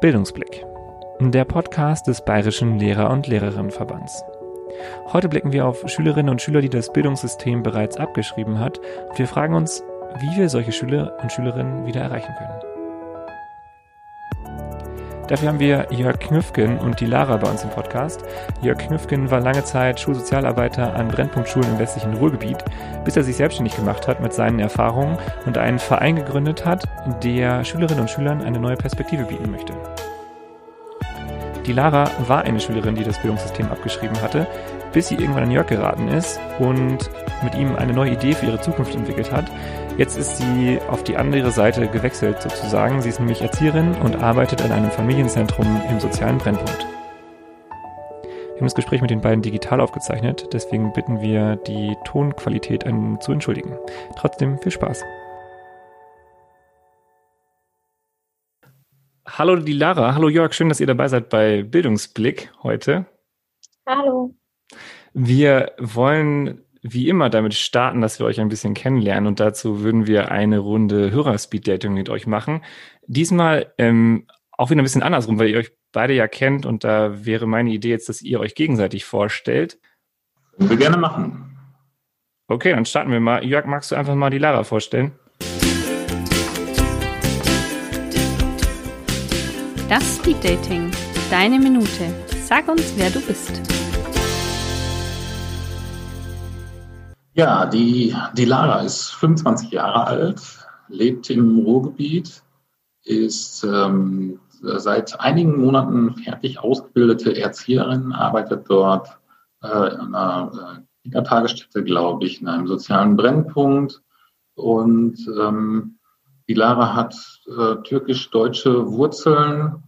Bildungsblick, der Podcast des Bayerischen Lehrer- und Lehrerinnenverbands. Heute blicken wir auf Schülerinnen und Schüler, die das Bildungssystem bereits abgeschrieben hat, und wir fragen uns, wie wir solche Schüler und Schülerinnen wieder erreichen können. Dafür haben wir Jörg Knüffgen und die Lara bei uns im Podcast. Jörg Knüffgen war lange Zeit Schulsozialarbeiter an Brennpunktschulen im westlichen Ruhrgebiet, bis er sich selbstständig gemacht hat mit seinen Erfahrungen und einen Verein gegründet hat, der Schülerinnen und Schülern eine neue Perspektive bieten möchte. Die Lara war eine Schülerin, die das Bildungssystem abgeschrieben hatte, bis sie irgendwann an Jörg geraten ist und mit ihm eine neue Idee für ihre Zukunft entwickelt hat. Jetzt ist sie auf die andere Seite gewechselt sozusagen. Sie ist nämlich Erzieherin und arbeitet in einem Familienzentrum im sozialen Brennpunkt. Wir haben das Gespräch mit den beiden digital aufgezeichnet, deswegen bitten wir, die Tonqualität zu entschuldigen. Trotzdem viel Spaß. Hallo die Lara, hallo Jörg, schön, dass ihr dabei seid bei Bildungsblick heute. Hallo. Wir wollen wie immer damit starten, dass wir euch ein bisschen kennenlernen und dazu würden wir eine Runde Hörer-Speed-Dating mit euch machen. Diesmal ähm, auch wieder ein bisschen andersrum, weil ihr euch beide ja kennt und da wäre meine Idee jetzt, dass ihr euch gegenseitig vorstellt. Können wir gerne machen. Okay, dann starten wir mal. Jörg, magst du einfach mal die Lara vorstellen? Das Speed Dating. Deine Minute. Sag uns, wer du bist. Ja, die, die Lara ist 25 Jahre alt, lebt im Ruhrgebiet, ist ähm, seit einigen Monaten fertig ausgebildete Erzieherin, arbeitet dort äh, in einer äh, Kindertagesstätte, glaube ich, in einem sozialen Brennpunkt. Und ähm, die Lara hat äh, türkisch-deutsche Wurzeln,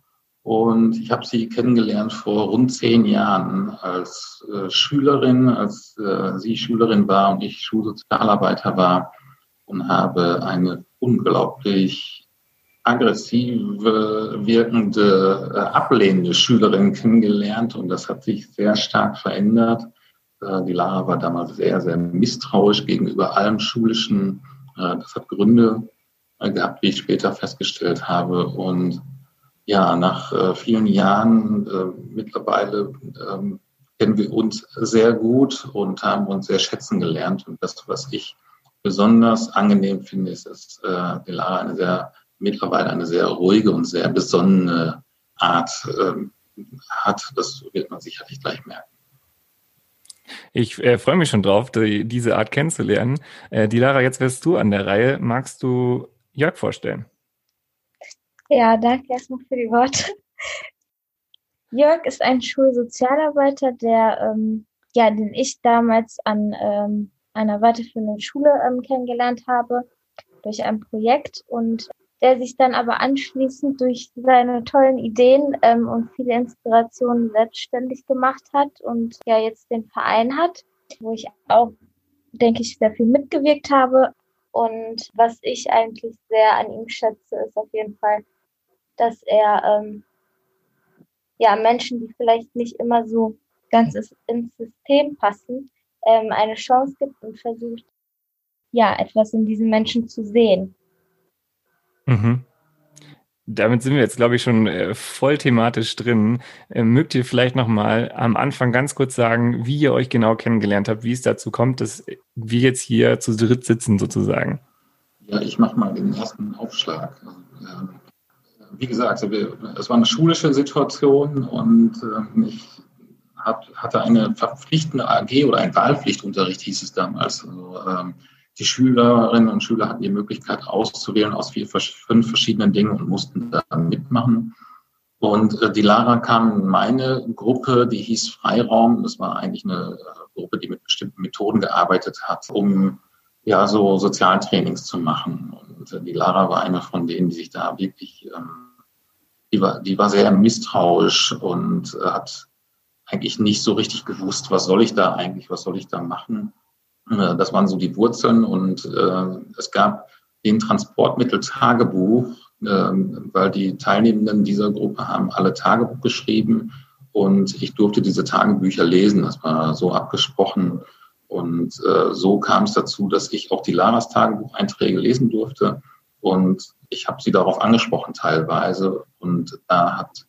und ich habe sie kennengelernt vor rund zehn Jahren als äh, Schülerin, als äh, sie Schülerin war und ich Schulsozialarbeiter war und habe eine unglaublich aggressive, wirkende, äh, ablehnende Schülerin kennengelernt und das hat sich sehr stark verändert. Äh, die Lara war damals sehr, sehr misstrauisch gegenüber allem Schulischen. Äh, das hat Gründe äh, gehabt, wie ich später festgestellt habe und ja, nach äh, vielen Jahren äh, mittlerweile ähm, kennen wir uns sehr gut und haben uns sehr schätzen gelernt. Und das, was ich besonders angenehm finde, ist, dass äh, Delara eine sehr, mittlerweile eine sehr ruhige und sehr besonnene Art ähm, hat. Das wird man sicherlich gleich merken. Ich äh, freue mich schon drauf, die, diese Art kennenzulernen. Äh, die Lara, jetzt wärst du an der Reihe. Magst du Jörg vorstellen? Ja, danke erstmal für die Worte. Jörg ist ein Schulsozialarbeiter, der, ähm, ja, den ich damals an ähm, einer weiterführenden Schule ähm, kennengelernt habe durch ein Projekt und der sich dann aber anschließend durch seine tollen Ideen ähm, und viele Inspirationen selbstständig gemacht hat und ja jetzt den Verein hat, wo ich auch, denke ich, sehr viel mitgewirkt habe. Und was ich eigentlich sehr an ihm schätze, ist auf jeden Fall, dass er ähm, ja Menschen, die vielleicht nicht immer so ganz ins System passen, ähm, eine Chance gibt und versucht, ja, etwas in diesen Menschen zu sehen. Mhm. Damit sind wir jetzt, glaube ich, schon äh, voll thematisch drin. Äh, mögt ihr vielleicht noch mal am Anfang ganz kurz sagen, wie ihr euch genau kennengelernt habt, wie es dazu kommt, dass wir jetzt hier zu dritt sitzen sozusagen? Ja, ich mache mal den ersten Aufschlag. Ähm, wie gesagt, es war eine schulische Situation und ähm, ich hatte eine verpflichtende AG oder ein Wahlpflichtunterricht, hieß es damals. Also, ähm, die Schülerinnen und Schüler hatten die Möglichkeit auszuwählen aus vier, fünf verschiedenen Dingen und mussten da mitmachen. Und äh, die Lara kam in meine Gruppe, die hieß Freiraum. Das war eigentlich eine äh, Gruppe, die mit bestimmten Methoden gearbeitet hat, um ja so Sozialtrainings zu machen. Und äh, die Lara war eine von denen, die sich da wirklich ähm, die war, die war sehr misstrauisch und äh, hat eigentlich nicht so richtig gewusst, was soll ich da eigentlich, was soll ich da machen. Äh, das waren so die Wurzeln und äh, es gab den Transportmittel-Tagebuch, äh, weil die Teilnehmenden dieser Gruppe haben alle Tagebuch geschrieben und ich durfte diese Tagebücher lesen. Das war so abgesprochen. Und äh, so kam es dazu, dass ich auch die Laras Tagebucheinträge lesen durfte. Und ich habe sie darauf angesprochen teilweise und da hat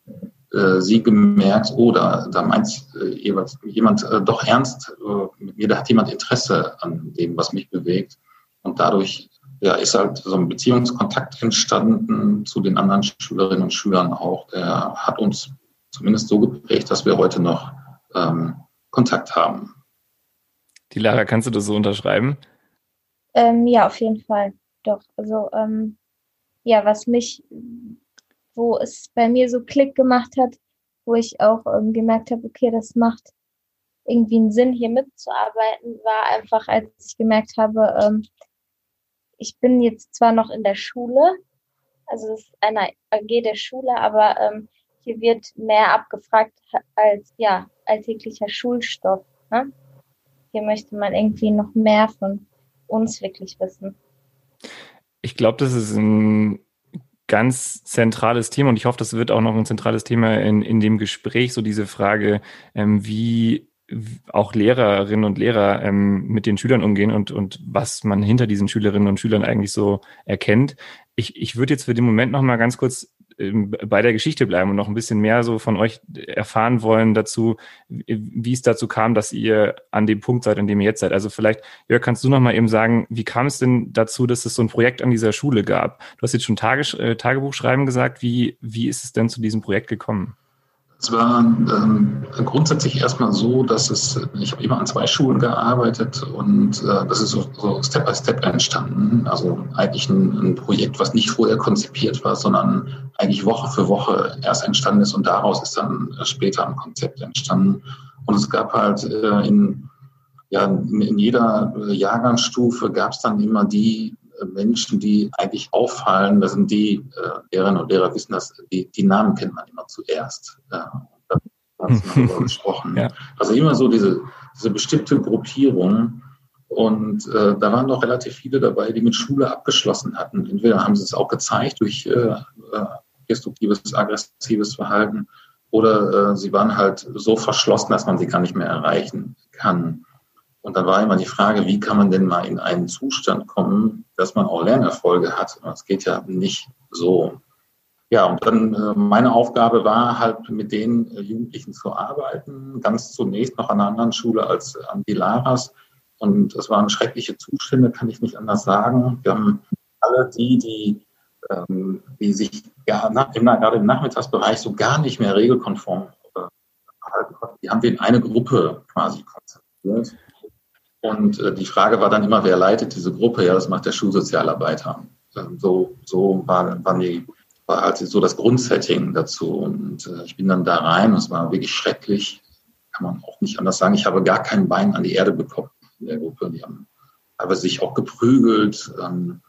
äh, sie gemerkt, oh, da, da meint äh, jemand äh, doch ernst äh, mit mir, da hat jemand Interesse an dem, was mich bewegt. Und dadurch ja, ist halt so ein Beziehungskontakt entstanden zu den anderen Schülerinnen und Schülern auch. Der hat uns zumindest so geprägt, dass wir heute noch ähm, Kontakt haben. Die Lara, kannst du das so unterschreiben? Ähm, ja, auf jeden Fall. Doch. Also, ähm, ja, was mich, wo es bei mir so Klick gemacht hat, wo ich auch ähm, gemerkt habe, okay, das macht irgendwie einen Sinn, hier mitzuarbeiten, war einfach, als ich gemerkt habe, ähm, ich bin jetzt zwar noch in der Schule, also es ist eine AG der Schule, aber ähm, hier wird mehr abgefragt als ja alltäglicher Schulstoff. Ne? Hier möchte man irgendwie noch mehr von uns wirklich wissen. Ich glaube, das ist ein ganz zentrales Thema und ich hoffe, das wird auch noch ein zentrales Thema in, in dem Gespräch, so diese Frage, ähm, wie auch Lehrerinnen und Lehrer ähm, mit den Schülern umgehen und, und was man hinter diesen Schülerinnen und Schülern eigentlich so erkennt. Ich, ich würde jetzt für den Moment noch mal ganz kurz bei der Geschichte bleiben und noch ein bisschen mehr so von euch erfahren wollen dazu, wie es dazu kam, dass ihr an dem Punkt seid, an dem ihr jetzt seid. Also vielleicht, Jörg, kannst du noch mal eben sagen, wie kam es denn dazu, dass es so ein Projekt an dieser Schule gab? Du hast jetzt schon Tage, äh, Tagebuchschreiben gesagt. Wie, wie ist es denn zu diesem Projekt gekommen? Es war ähm, grundsätzlich erstmal so, dass es, ich habe immer an zwei Schulen gearbeitet und äh, das ist so, so, Step by Step entstanden. Also eigentlich ein, ein, Projekt, was nicht vorher konzipiert war, sondern eigentlich Woche für Woche erst entstanden ist und daraus ist dann später ein Konzept entstanden. Und es gab halt äh, in, ja, in, in jeder Jahrgangsstufe gab es dann immer die Menschen, die eigentlich auffallen, das sind die äh, Lehrerinnen und Lehrer wissen das, die, die Namen kennt man immer zuerst. Wir darüber gesprochen. Ja. Also immer so diese, diese bestimmte Gruppierung. Und äh, da waren noch relativ viele dabei, die mit Schule abgeschlossen hatten. Entweder haben sie es auch gezeigt durch äh, äh destruktives, aggressives Verhalten oder äh, sie waren halt so verschlossen, dass man sie gar nicht mehr erreichen kann. Und dann war immer die Frage, wie kann man denn mal in einen Zustand kommen, dass man auch Lernerfolge hat. Das geht ja nicht so. Ja, und dann äh, meine Aufgabe war halt mit den äh, Jugendlichen zu arbeiten, ganz zunächst noch an einer anderen Schule als an die Laras. Und das waren schreckliche Zustände, kann ich nicht anders sagen. Wir haben alle die, die, ähm, die sich gerade im Nachmittagsbereich so gar nicht mehr regelkonform äh, verhalten konnten, die haben wir in eine Gruppe quasi konzentriert. Und äh, die Frage war dann immer, wer leitet diese Gruppe? Ja, das macht der Schulsozialarbeiter. Ähm, so, so war, war, die, war halt so das Grundsetting dazu. Und äh, ich bin dann da rein es war wirklich schrecklich. Kann man auch nicht anders sagen. Ich habe gar kein Bein an die Erde bekommen in der Gruppe. Die haben aber sich auch geprügelt. Ähm,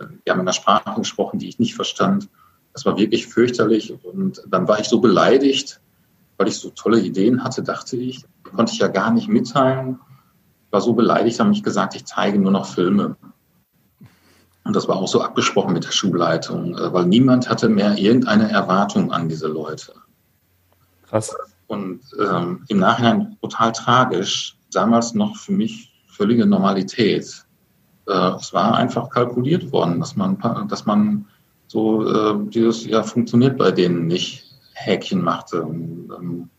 die haben in einer Sprache gesprochen, die ich nicht verstand. Das war wirklich fürchterlich. Und dann war ich so beleidigt, weil ich so tolle Ideen hatte, dachte ich. Konnte ich ja gar nicht mitteilen war so beleidigt, haben mich gesagt, ich zeige nur noch Filme. Und das war auch so abgesprochen mit der Schulleitung, äh, weil niemand hatte mehr irgendeine Erwartung an diese Leute. Krass. Und ähm, im Nachhinein total tragisch, damals noch für mich völlige Normalität. Äh, es war einfach kalkuliert worden, dass man, dass man so äh, dieses, ja, funktioniert bei denen nicht, Häkchen machte. Und, ähm,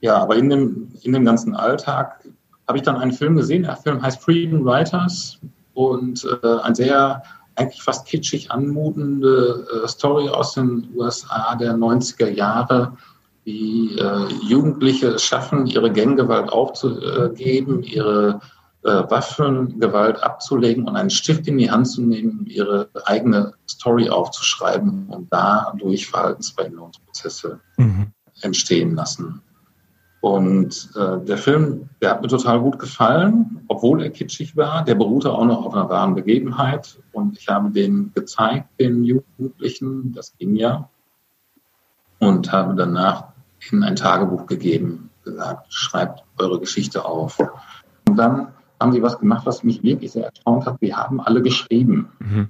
ja, aber in dem, in dem ganzen Alltag habe ich dann einen Film gesehen. Der Film heißt Freedom Writers und äh, ein sehr eigentlich fast kitschig anmutende äh, Story aus den USA der 90er Jahre, wie äh, Jugendliche es schaffen, ihre Ganggewalt aufzugeben, ihre äh, Waffengewalt abzulegen und einen Stift in die Hand zu nehmen, ihre eigene Story aufzuschreiben und dadurch Verhaltensveränderungsprozesse mhm. entstehen lassen. Und äh, der Film, der hat mir total gut gefallen, obwohl er kitschig war. Der beruhte auch noch auf einer wahren Begebenheit. Und ich habe den gezeigt, den Jugendlichen, das ging ja. Und habe danach ihnen ein Tagebuch gegeben, gesagt, schreibt eure Geschichte auf. Und dann haben sie was gemacht, was mich wirklich sehr erstaunt hat. Wir haben alle geschrieben. Mhm.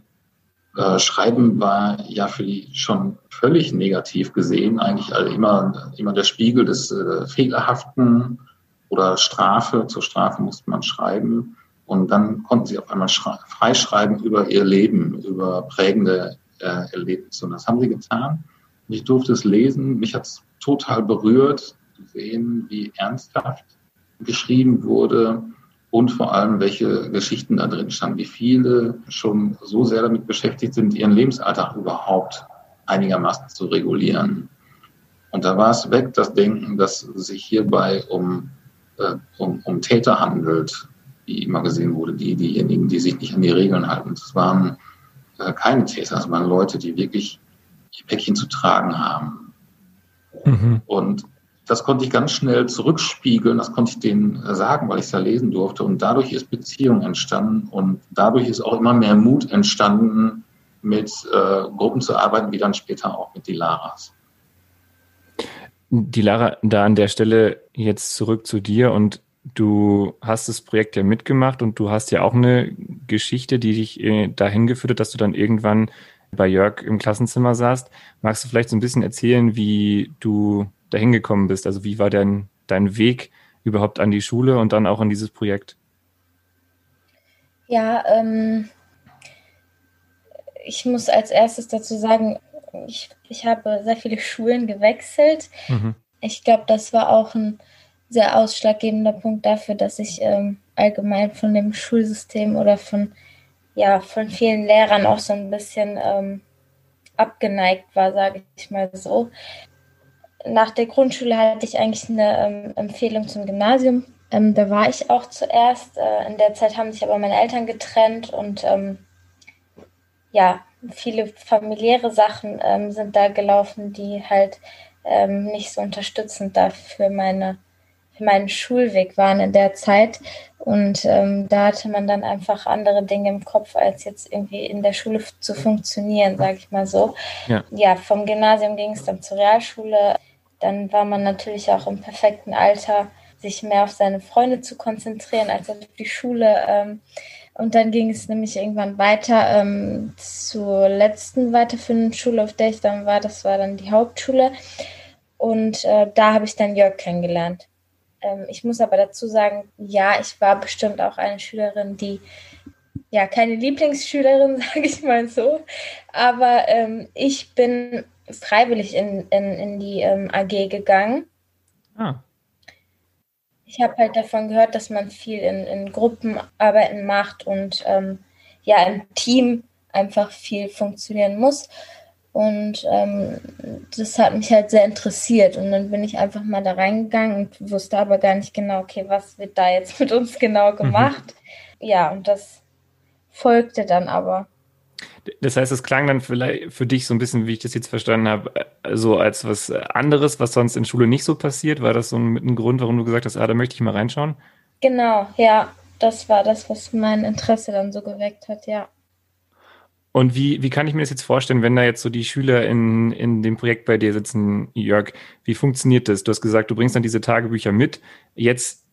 Äh, Schreiben war ja für die schon völlig negativ gesehen, eigentlich also immer, immer der Spiegel des äh, Fehlerhaften oder Strafe. Zur Strafe musste man schreiben. Und dann konnten sie auf einmal freischreiben über ihr Leben, über prägende äh, Erlebnisse. Und das haben sie getan. Ich durfte es lesen. Mich hat es total berührt, zu sehen, wie ernsthaft geschrieben wurde und vor allem, welche Geschichten da drin standen, wie viele schon so sehr damit beschäftigt sind, ihren Lebensalltag überhaupt einigermaßen zu regulieren. Und da war es weg, das Denken, dass es sich hierbei um, äh, um, um Täter handelt, wie immer gesehen wurde, die, diejenigen, die sich nicht an die Regeln halten. Es waren äh, keine Täter, es waren Leute, die wirklich ihr Päckchen zu tragen haben. Mhm. Und das konnte ich ganz schnell zurückspiegeln, das konnte ich denen äh, sagen, weil ich es ja lesen durfte. Und dadurch ist Beziehung entstanden und dadurch ist auch immer mehr Mut entstanden, mit äh, Gruppen zu arbeiten, wie dann später auch mit die Laras. Die Lara, da an der Stelle jetzt zurück zu dir und du hast das Projekt ja mitgemacht und du hast ja auch eine Geschichte, die dich äh, dahin geführt hat, dass du dann irgendwann bei Jörg im Klassenzimmer saßt. Magst du vielleicht so ein bisschen erzählen, wie du dahin gekommen bist? Also wie war dein, dein Weg überhaupt an die Schule und dann auch an dieses Projekt? Ja, ähm, ich muss als erstes dazu sagen, ich, ich habe sehr viele Schulen gewechselt. Mhm. Ich glaube, das war auch ein sehr ausschlaggebender Punkt dafür, dass ich ähm, allgemein von dem Schulsystem oder von, ja, von vielen Lehrern auch so ein bisschen ähm, abgeneigt war, sage ich mal so. Nach der Grundschule hatte ich eigentlich eine ähm, Empfehlung zum Gymnasium. Ähm, da war ich auch zuerst. Äh, in der Zeit haben sich aber meine Eltern getrennt und ähm, ja, viele familiäre Sachen ähm, sind da gelaufen, die halt ähm, nicht so unterstützend da für, meine, für meinen Schulweg waren in der Zeit. Und ähm, da hatte man dann einfach andere Dinge im Kopf, als jetzt irgendwie in der Schule zu funktionieren, sage ich mal so. Ja. ja, vom Gymnasium ging es dann zur Realschule. Dann war man natürlich auch im perfekten Alter, sich mehr auf seine Freunde zu konzentrieren als auf die Schule. Ähm, und dann ging es nämlich irgendwann weiter ähm, zur letzten weiterführenden Schule, auf der ich dann war. Das war dann die Hauptschule. Und äh, da habe ich dann Jörg kennengelernt. Ähm, ich muss aber dazu sagen, ja, ich war bestimmt auch eine Schülerin, die, ja, keine Lieblingsschülerin, sage ich mal so. Aber ich bin freiwillig in, in, in die ähm, AG gegangen. Ah ich habe halt davon gehört, dass man viel in, in Gruppenarbeiten macht und ähm, ja, im Team einfach viel funktionieren muss. Und ähm, das hat mich halt sehr interessiert. Und dann bin ich einfach mal da reingegangen und wusste aber gar nicht genau, okay, was wird da jetzt mit uns genau mhm. gemacht. Mhm. Ja, und das folgte dann aber. Das heißt, es klang dann vielleicht für dich so ein bisschen, wie ich das jetzt verstanden habe, äh, so als was anderes, was sonst in Schule nicht so passiert. War das so ein, ein Grund, warum du gesagt hast, ah, da möchte ich mal reinschauen? Genau, ja. Das war das, was mein Interesse dann so geweckt hat, ja. Und wie, wie kann ich mir das jetzt vorstellen, wenn da jetzt so die Schüler in, in dem Projekt bei dir sitzen, Jörg? Wie funktioniert das? Du hast gesagt, du bringst dann diese Tagebücher mit. Jetzt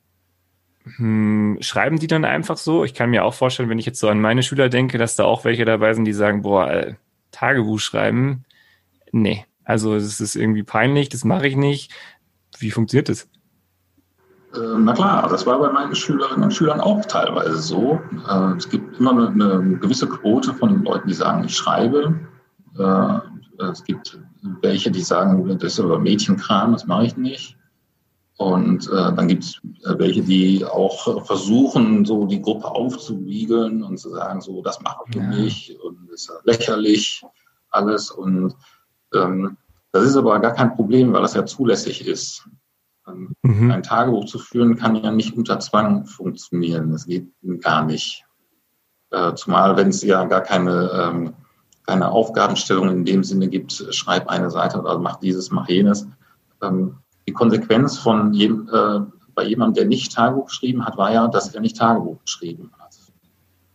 hm, schreiben die dann einfach so? Ich kann mir auch vorstellen, wenn ich jetzt so an meine Schüler denke, dass da auch welche dabei sind, die sagen, boah, äh, Tagebuch schreiben, nee. Also es ist irgendwie peinlich, das mache ich nicht. Wie funktioniert das? Äh, na klar, das war bei meinen Schülerinnen und Schülern auch teilweise so. Äh, es gibt immer eine, gewisse Quote von Leuten, die sagen, ich schreibe. Es gibt welche, die sagen, das ist aber Mädchenkram, das mache ich nicht. Und äh, dann gibt es äh, welche, die auch versuchen, so die Gruppe aufzuwiegeln und zu sagen, so, das machen wir ja. nicht und ist ja lächerlich alles. Und ähm, das ist aber gar kein Problem, weil das ja zulässig ist. Ähm, mhm. Ein Tagebuch zu führen kann ja nicht unter Zwang funktionieren. Das geht gar nicht. Äh, zumal, wenn es ja gar keine, ähm, keine Aufgabenstellung in dem Sinne gibt, schreib eine Seite oder mach dieses, mach jenes. Ähm, die Konsequenz von jedem, äh, bei jemandem, der nicht Tagebuch geschrieben hat, war ja, dass er nicht Tagebuch geschrieben hat.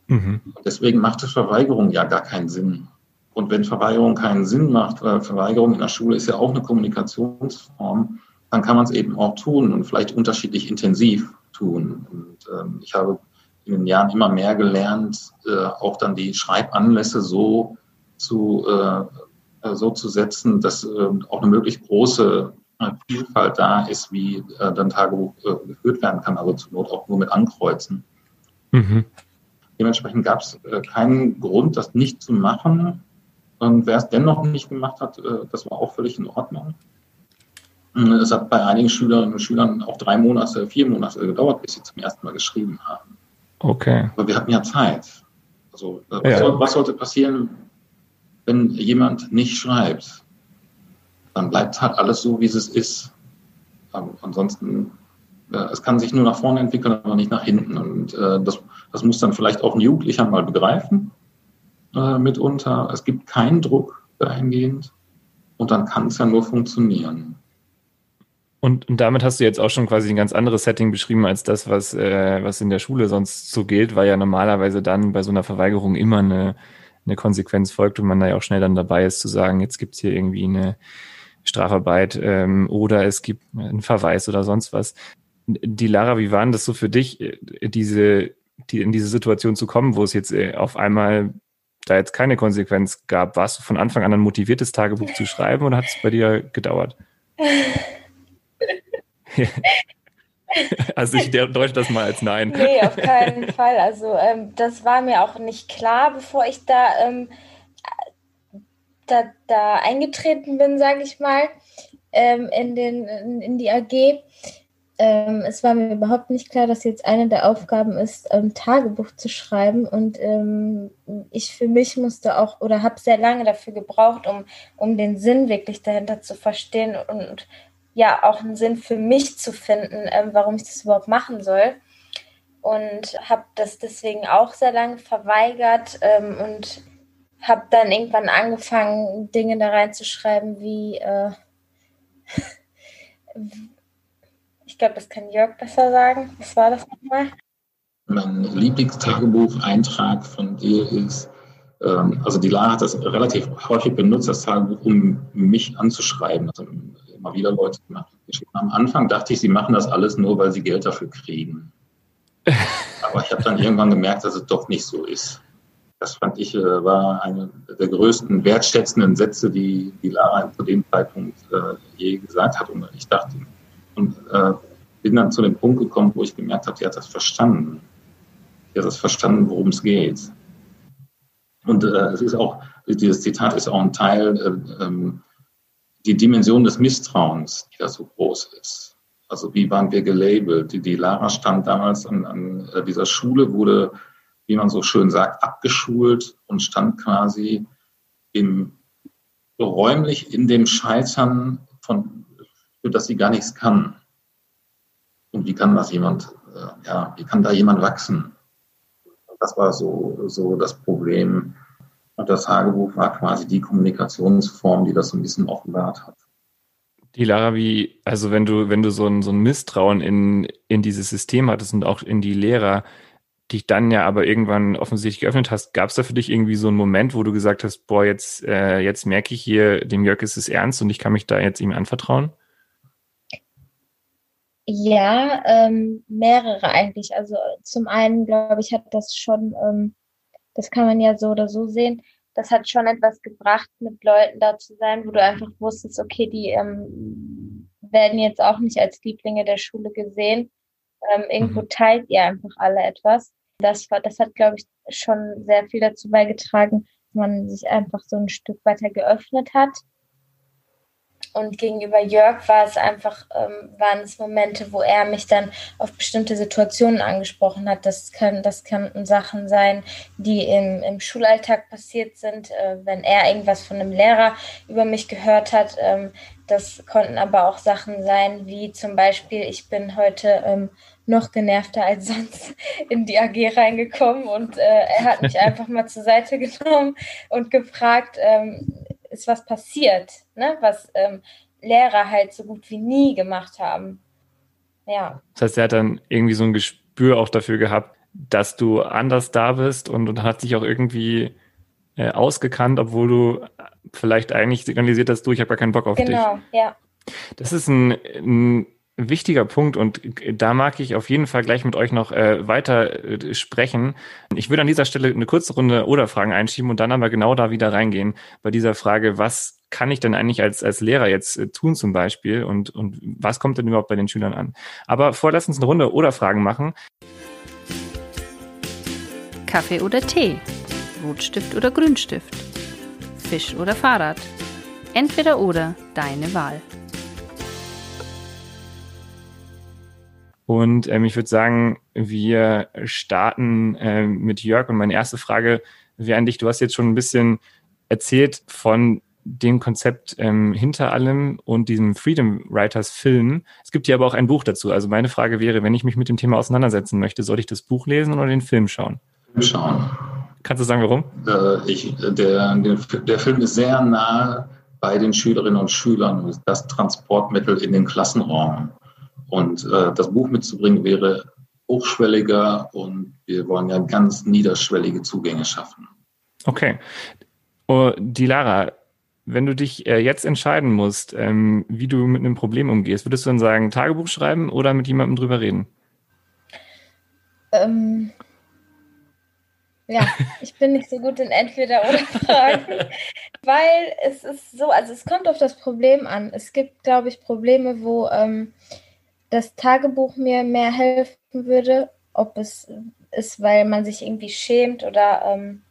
Mhm. Deswegen machte Verweigerung ja gar keinen Sinn. Und wenn Verweigerung keinen Sinn macht, weil Verweigerung in der Schule ist ja auch eine Kommunikationsform, dann kann man es eben auch tun und vielleicht unterschiedlich intensiv tun. Und ähm, ich habe in den Jahren immer mehr gelernt, äh, auch dann die Schreibanlässe so zu, äh, so zu setzen, dass äh, auch eine möglichst große Vielfalt da ist, wie äh, dann Tagebuch äh, geführt werden kann, also zur Not auch nur mit Ankreuzen. Mhm. Dementsprechend gab es äh, keinen Grund, das nicht zu machen. Und wer es dennoch nicht gemacht hat, äh, das war auch völlig in Ordnung. Es hat bei einigen Schülerinnen und Schülern auch drei Monate, vier Monate gedauert, bis sie zum ersten Mal geschrieben haben. Okay. Aber wir hatten ja Zeit. Also, was, ja. soll, was sollte passieren, wenn jemand nicht schreibt? Dann bleibt halt alles so, wie es ist. Aber ansonsten, äh, es kann sich nur nach vorne entwickeln, aber nicht nach hinten. Und äh, das, das muss dann vielleicht auch ein Jugendlicher mal begreifen äh, mitunter. Es gibt keinen Druck dahingehend. Und dann kann es ja nur funktionieren. Und, und damit hast du jetzt auch schon quasi ein ganz anderes Setting beschrieben als das, was, äh, was in der Schule sonst so gilt, weil ja normalerweise dann bei so einer Verweigerung immer eine, eine Konsequenz folgt und man da ja auch schnell dann dabei ist zu sagen, jetzt gibt's hier irgendwie eine Strafarbeit ähm, oder es gibt einen Verweis oder sonst was. Die Lara, wie war denn das so für dich, äh, diese, die, in diese Situation zu kommen, wo es jetzt äh, auf einmal da jetzt keine Konsequenz gab? Warst du von Anfang an ein motiviertes Tagebuch zu schreiben oder hat es bei dir gedauert? also ich deute das mal als Nein. Nee, auf keinen Fall. Also ähm, das war mir auch nicht klar, bevor ich da, ähm, da, da eingetreten bin, sage ich mal, ähm, in, den, in, in, die AG. Ähm, es war mir überhaupt nicht klar, dass jetzt eine der Aufgaben ist, ähm, Tagebuch zu schreiben. Und ähm, ich für mich musste auch oder habe sehr lange dafür gebraucht, um, um den Sinn wirklich dahinter zu verstehen und ja auch einen Sinn für mich zu finden, ähm, warum ich das überhaupt machen soll. Und habe das deswegen auch sehr lange verweigert ähm, und habe dann irgendwann angefangen, Dinge da reinzuschreiben wie, äh, ich glaube, das kann Jörg besser sagen. Was war das nochmal? Mein Lieblingstagebucheintrag von dir ist, ähm, also die Lara hat das relativ häufig benutzt, das Tagebuch, um mich anzuschreiben. Also immer wieder Leute gemacht. Am Anfang dachte ich, sie machen das alles nur, weil sie Geld dafür kriegen. Aber ich habe dann irgendwann gemerkt, dass es doch nicht so ist. Das fand ich, äh, war einer der größten wertschätzenden Sätze, die, die Lara zu dem Zeitpunkt äh, je gesagt hat. Und ich dachte, und äh, bin dann zu dem Punkt gekommen, wo ich gemerkt habe, sie hat das verstanden. Sie hat das verstanden, worum es geht. Und äh, es ist auch, dieses Zitat ist auch ein Teil äh, ähm, die Dimension des Misstrauens, die da so groß ist. Also wie waren wir gelabelt? Die, die Lara stand damals an, an äh, dieser Schule, wurde, wie man so schön sagt, abgeschult und stand quasi im, räumlich in dem Scheitern, von, für das sie gar nichts kann. Und wie kann das jemand, äh, ja, wie kann da jemand wachsen? Das war so, so das Problem, und das Tagebuch war quasi die Kommunikationsform, die das so ein bisschen offenbart hat. Die Lara, wie, also wenn du, wenn du so ein, so ein Misstrauen in, in dieses System hattest und auch in die Lehrer, dich dann ja aber irgendwann offensichtlich geöffnet hast, gab es da für dich irgendwie so einen Moment, wo du gesagt hast, boah, jetzt, äh, jetzt merke ich hier, dem Jörg ist es ernst und ich kann mich da jetzt ihm anvertrauen? Ja, ähm, mehrere eigentlich. Also zum einen, glaube ich, hat das schon ähm, das kann man ja so oder so sehen. Das hat schon etwas gebracht, mit Leuten da zu sein, wo du einfach wusstest, okay, die ähm, werden jetzt auch nicht als Lieblinge der Schule gesehen. Ähm, irgendwo mhm. teilt ihr einfach alle etwas. Das war, das hat, glaube ich, schon sehr viel dazu beigetragen, dass man sich einfach so ein Stück weiter geöffnet hat und gegenüber Jörg war es einfach, ähm, waren es Momente, wo er mich dann auf bestimmte Situationen angesprochen hat. Das können, das könnten Sachen sein, die im, im Schulalltag passiert sind, äh, wenn er irgendwas von einem Lehrer über mich gehört hat. Ähm, das konnten aber auch Sachen sein, wie zum Beispiel, ich bin heute ähm, noch genervter als sonst in die AG reingekommen und äh, er hat mich einfach mal zur Seite genommen und gefragt, ähm, ist was passiert, ne? was ähm, Lehrer halt so gut wie nie gemacht haben. Ja. Das heißt, er hat dann irgendwie so ein Gespür auch dafür gehabt, dass du anders da bist und, und hat sich auch irgendwie äh, ausgekannt, obwohl du vielleicht eigentlich signalisiert hast, du, ich habe gar keinen Bock auf genau, dich. Genau, ja. Das ist ein, ein wichtiger Punkt und da mag ich auf jeden Fall gleich mit euch noch äh, weiter äh, sprechen. Ich würde an dieser Stelle eine kurze Runde oder Fragen einschieben und dann aber genau da wieder reingehen bei dieser Frage, was kann ich denn eigentlich als, als Lehrer jetzt äh, tun zum Beispiel und, und was kommt denn überhaupt bei den Schülern an? Aber vorher lass uns eine Runde oder Fragen machen. Kaffee oder Tee? Rotstift oder Grünstift? Fisch oder Fahrrad? Entweder oder, deine Wahl. Und ähm, ich würde sagen, wir starten ähm, mit Jörg. Und meine erste Frage wäre an dich. Du hast jetzt schon ein bisschen erzählt von dem Konzept ähm, hinter allem und diesem Freedom Writers Film. Es gibt hier aber auch ein Buch dazu. Also meine Frage wäre, wenn ich mich mit dem Thema auseinandersetzen möchte, soll ich das Buch lesen oder den Film schauen? Schauen. Kannst du sagen, warum? Äh, ich, der, der, der Film ist sehr nah bei den Schülerinnen und Schülern, das Transportmittel in den Klassenraum. Und äh, das Buch mitzubringen wäre hochschwelliger und wir wollen ja ganz niederschwellige Zugänge schaffen. Okay. Oh, die Lara, wenn du dich äh, jetzt entscheiden musst, ähm, wie du mit einem Problem umgehst, würdest du dann sagen, Tagebuch schreiben oder mit jemandem drüber reden? Ähm, ja, ich bin nicht so gut in entweder oder Fragen, weil es ist so, also es kommt auf das Problem an. Es gibt, glaube ich, Probleme, wo ähm, das Tagebuch mir mehr helfen würde, ob es ist, weil man sich irgendwie schämt oder ähm,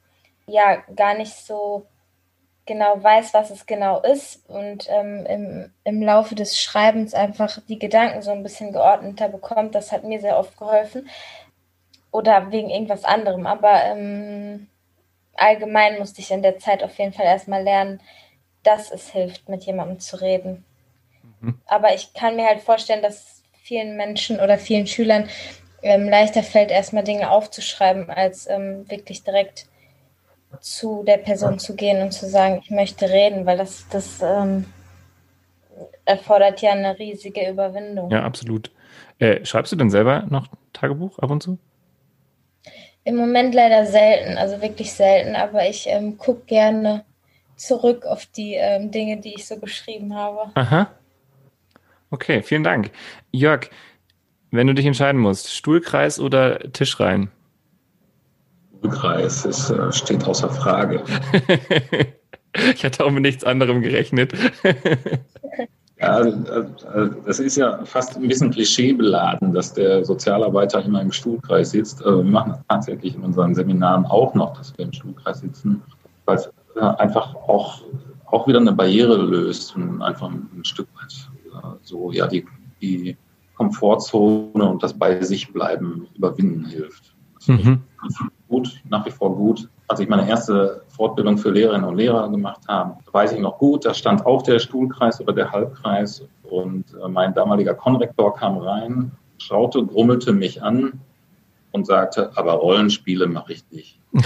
ja gar nicht so genau weiß, was es genau ist und ähm, im, im Laufe des Schreibens einfach die Gedanken so ein bisschen geordneter bekommt. Das hat mir sehr oft geholfen. Oder wegen irgendwas anderem. Aber ähm, allgemein musste ich in der Zeit auf jeden Fall erstmal lernen, dass es hilft, mit jemandem zu reden. Mhm. Aber ich kann mir halt vorstellen, dass vielen Menschen oder vielen Schülern ähm, leichter fällt, erstmal Dinge aufzuschreiben, als ähm, wirklich direkt zu der Person zu gehen und zu sagen, ich möchte reden, weil das, das ähm, erfordert ja eine riesige Überwindung. Ja, absolut. Äh, schreibst du denn selber noch Tagebuch ab und zu? Im Moment leider selten, also wirklich selten, aber ich ähm, gucke gerne zurück auf die ähm, Dinge, die ich so geschrieben habe. Aha. Okay, vielen Dank. Jörg, wenn du dich entscheiden musst, Stuhlkreis oder Tischreihen? Kreis ist, äh, steht außer Frage. ich hatte auch mit nichts anderem gerechnet. ja, äh, das ist ja fast ein bisschen klischeebeladen, dass der Sozialarbeiter immer im Stuhlkreis sitzt. Wir machen das tatsächlich in unseren Seminaren auch noch, dass wir im Stuhlkreis sitzen, weil es äh, einfach auch, auch wieder eine Barriere löst und einfach ein Stück weit so ja die, die Komfortzone und das bei sich bleiben überwinden hilft. Mhm gut, nach wie vor gut. Als ich meine erste Fortbildung für Lehrerinnen und Lehrer gemacht habe, weiß ich noch gut, da stand auch der Stuhlkreis oder der Halbkreis und äh, mein damaliger Konrektor kam rein, schaute, grummelte mich an und sagte, aber Rollenspiele mache ich nicht.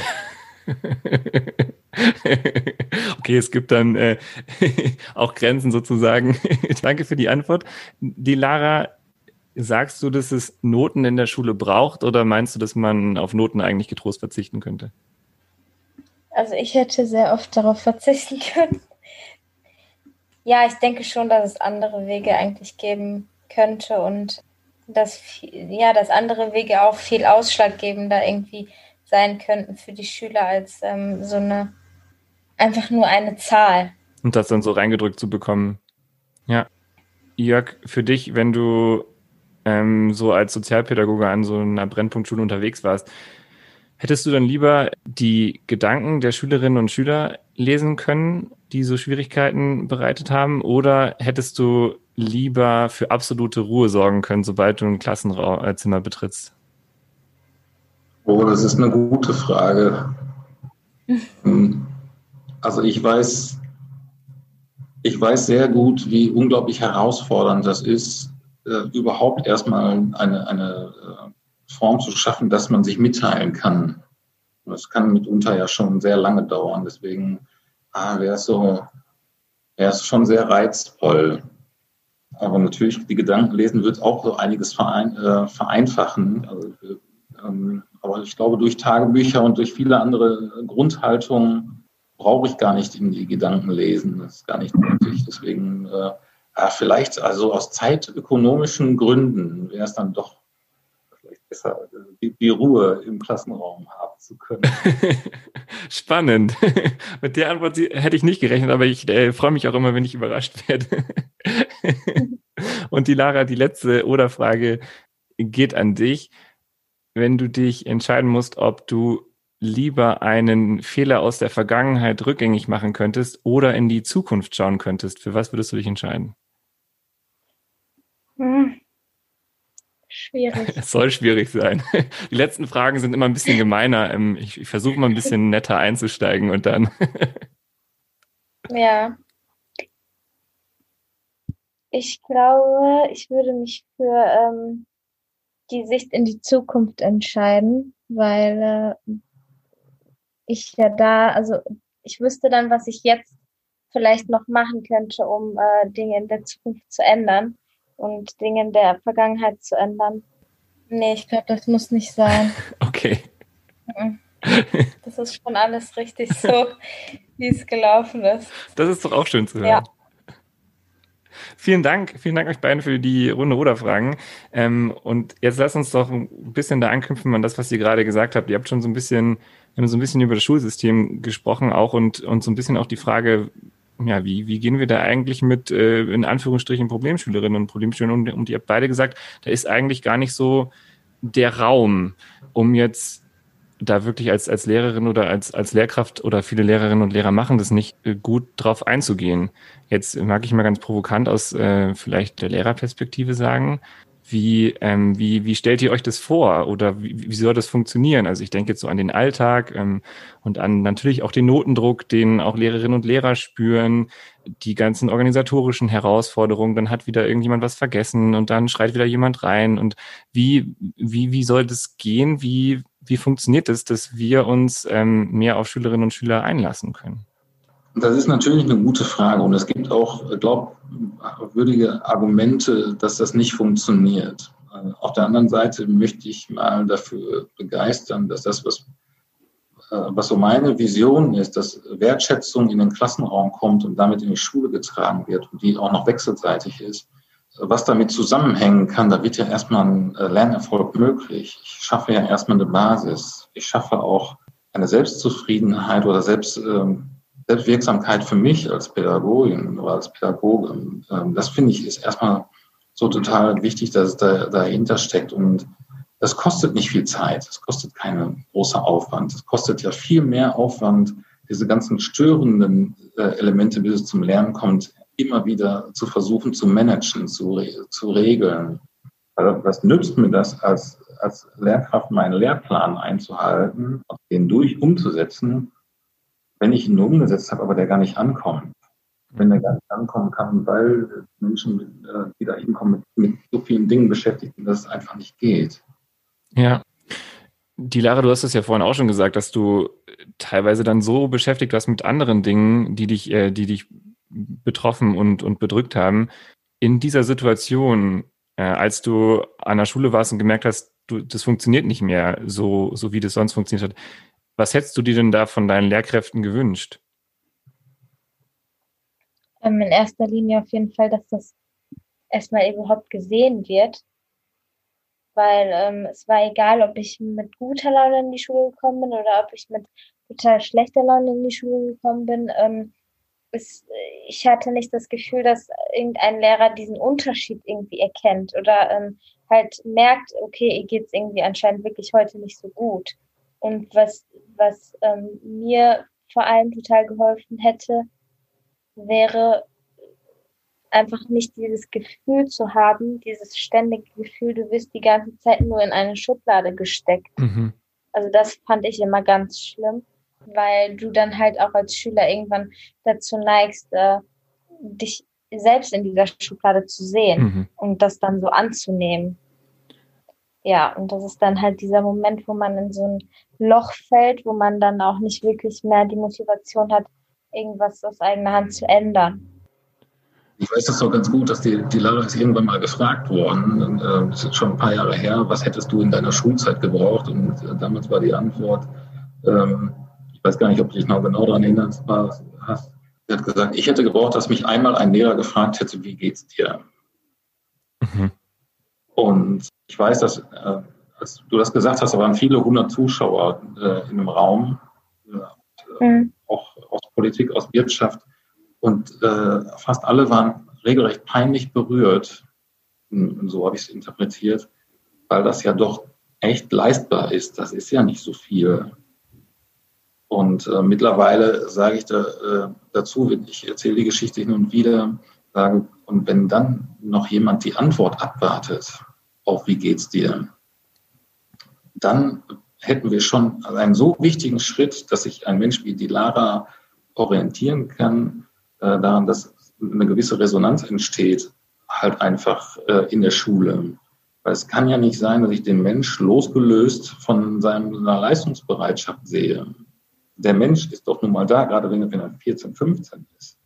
okay, es gibt dann äh, auch Grenzen sozusagen. Danke für die Antwort. Die Lara Sagst du, dass es Noten in der Schule braucht oder meinst du, dass man auf Noten eigentlich getrost verzichten könnte? Also ich hätte sehr oft darauf verzichten können. Ja, ich denke schon, dass es andere Wege eigentlich geben könnte und dass, ja, dass andere Wege auch viel ausschlaggebender irgendwie sein könnten für die Schüler als ähm, so eine einfach nur eine Zahl. Und das dann so reingedrückt zu bekommen. Ja. Jörg, für dich, wenn du ähm, so als Sozialpädagoge an so einer Brennpunktschule unterwegs warst, hättest du dann lieber die Gedanken der Schülerinnen und Schüler lesen können, die so Schwierigkeiten bereitet haben, oder hättest du lieber für absolute Ruhe sorgen können, sobald du ein Klassenzimmer betrittst? Oh, das ist eine gute Frage. Hm. also ich weiß, ich weiß sehr gut, wie unglaublich herausfordernd das ist, äh, überhaupt erstmal eine, eine äh, Form zu schaffen, dass man sich mitteilen kann. Das kann mitunter ja schon sehr lange dauern. Deswegen ah, wäre es so, wäre es schon sehr reizvoll. Aber natürlich, die Gedanken lesen wird auch so einiges verein, äh, vereinfachen. Also, ähm, aber ich glaube, durch Tagebücher und durch viele andere Grundhaltungen brauche ich gar nicht in die Gedanken lesen. Das ist gar nicht nötig. Deswegen äh, vielleicht also aus zeitökonomischen Gründen wäre es dann doch vielleicht besser, die, die Ruhe im Klassenraum haben zu können. Spannend. Mit der Antwort hätte ich nicht gerechnet, aber ich äh, freue mich auch immer, wenn ich überrascht werde. Und die Lara, die letzte Oder-Frage geht an dich. Wenn du dich entscheiden musst, ob du lieber einen Fehler aus der Vergangenheit rückgängig machen könntest oder in die Zukunft schauen könntest, für was würdest du dich entscheiden? Hm. Schwierig. Es soll schwierig sein. Die letzten Fragen sind immer ein bisschen gemeiner. Ähm, ich, ich versuche mal ein bisschen netter einzusteigen und dann. ja. Ich glaube, ich würde mich für ähm, die Sicht in die Zukunft entscheiden, weil äh, ich ja da, also ich wüsste dann, was ich jetzt vielleicht noch machen könnte, um äh, Dinge in der Zukunft zu ändern und Dinge in der Vergangenheit zu ändern. Nee, ich glaube, das muss nicht sein. Okay. Mhm. Das ist schon alles richtig so, wie es gelaufen ist. Das ist doch auch schön zu hören. Ja. Vielen Dank, vielen Dank euch beiden für die Runde Ruderfragen. Ähm, und jetzt lasst uns doch ein bisschen da anknüpfen an das, was ihr gerade gesagt habt. Ihr habt schon so ein bisschen, wir haben so ein bisschen über das Schulsystem gesprochen auch und, und so ein bisschen auch die Frage, ja, wie, wie gehen wir da eigentlich mit, äh, in Anführungsstrichen, Problemschülerinnen und Problemschülern um? Und ihr habt beide gesagt, da ist eigentlich gar nicht so der Raum, um jetzt da wirklich als, als Lehrerin oder als, als Lehrkraft oder viele Lehrerinnen und Lehrer machen das nicht, äh, gut drauf einzugehen. Jetzt mag ich mal ganz provokant aus äh, vielleicht der Lehrerperspektive sagen, wie, ähm, wie, wie stellt ihr euch das vor oder wie, wie soll das funktionieren? Also ich denke jetzt so an den Alltag ähm, und an natürlich auch den Notendruck, den auch Lehrerinnen und Lehrer spüren, die ganzen organisatorischen Herausforderungen, dann hat wieder irgendjemand was vergessen und dann schreit wieder jemand rein und wie, wie, wie soll das gehen? Wie, wie funktioniert es, das, dass wir uns ähm, mehr auf Schülerinnen und Schüler einlassen können? Das ist natürlich eine gute Frage und es gibt auch, glaubwürdige Argumente, dass das nicht funktioniert. Auf der anderen Seite möchte ich mal dafür begeistern, dass das, was, äh, was so meine Vision ist, dass Wertschätzung in den Klassenraum kommt und damit in die Schule getragen wird und die auch noch wechselseitig ist. Was damit zusammenhängen kann, da wird ja erstmal ein äh, Lernerfolg möglich. Ich schaffe ja erstmal eine Basis. Ich schaffe auch eine Selbstzufriedenheit oder Selbst, ähm, Selbstwirksamkeit für mich als Pädagogin oder als Pädagoge, ähm, das finde ich ist erstmal so total wichtig, dass es da, dahinter steckt. Und das kostet nicht viel Zeit, es kostet keinen großen Aufwand. Es kostet ja viel mehr Aufwand, diese ganzen störenden äh, Elemente, bis es zum Lernen kommt, immer wieder zu versuchen zu managen, zu, zu regeln. Also was nützt mir das als, als Lehrkraft, meinen Lehrplan einzuhalten, den durch umzusetzen, wenn ich ihn nur umgesetzt habe, aber der gar nicht ankommt. Wenn der gar nicht ankommen kann, weil Menschen, äh, die da hinkommen, mit, so vielen Dingen beschäftigt sind, dass es einfach nicht geht. Ja. Die Lara, du hast es ja vorhin auch schon gesagt, dass du teilweise dann so beschäftigt warst mit anderen Dingen, die dich, äh, die dich betroffen und, und bedrückt haben. In dieser Situation, äh, als du an der Schule warst und gemerkt hast, du, das funktioniert nicht mehr so, so wie das sonst funktioniert hat, was hättest du dir denn da von deinen Lehrkräften gewünscht? Ähm, in erster Linie auf jeden Fall, dass das erstmal überhaupt gesehen wird. Weil ähm, es war egal, ob ich mit guter Laune in die Schule gekommen bin oder ob ich mit total schlechter Laune in die Schule gekommen bin. Ähm, es, ich hatte nicht das Gefühl, dass irgendein Lehrer diesen Unterschied irgendwie erkennt oder ähm, halt merkt, okay, ihr geht es irgendwie anscheinend wirklich heute nicht so gut. Und was was ähm, mir vor allem total geholfen hätte, wäre einfach nicht dieses Gefühl zu haben, dieses ständige Gefühl, du wirst die ganze Zeit nur in eine Schublade gesteckt. Mhm. Also das fand ich immer ganz schlimm, weil du dann halt auch als Schüler irgendwann dazu neigst, äh, dich selbst in dieser Schublade zu sehen mhm. und das dann so anzunehmen. Ja, und das ist dann halt dieser Moment, wo man in so ein Loch fällt, wo man dann auch nicht wirklich mehr die Motivation hat, irgendwas aus eigener Hand zu ändern. Ich weiß das doch ganz gut, dass die, die Lara ist irgendwann mal gefragt worden, äh, das ist schon ein paar Jahre her, was hättest du in deiner Schulzeit gebraucht? Und äh, damals war die Antwort, ähm, weiß gar nicht, ob du dich noch genau daran erinnerst, hast. Sie hat gesagt, ich hätte gebraucht, dass mich einmal ein Lehrer gefragt hätte, wie geht's dir? Mhm. Und ich weiß, dass äh, als du das gesagt hast, da waren viele hundert Zuschauer äh, in einem Raum, äh, mhm. auch aus Politik, aus Wirtschaft. Und äh, fast alle waren regelrecht peinlich berührt. Und so habe ich es interpretiert, weil das ja doch echt leistbar ist. Das ist ja nicht so viel. Und äh, mittlerweile sage ich da, äh, dazu, ich erzähle die Geschichte hin und wieder, sage, und wenn dann noch jemand die Antwort abwartet, auf wie geht's dir, dann hätten wir schon einen so wichtigen Schritt, dass sich ein Mensch wie die Lara orientieren kann, äh, daran, dass eine gewisse Resonanz entsteht, halt einfach äh, in der Schule. Weil es kann ja nicht sein, dass ich den Mensch losgelöst von seiner Leistungsbereitschaft sehe. Der Mensch ist doch nun mal da, gerade wenn, er 14, 15 ist.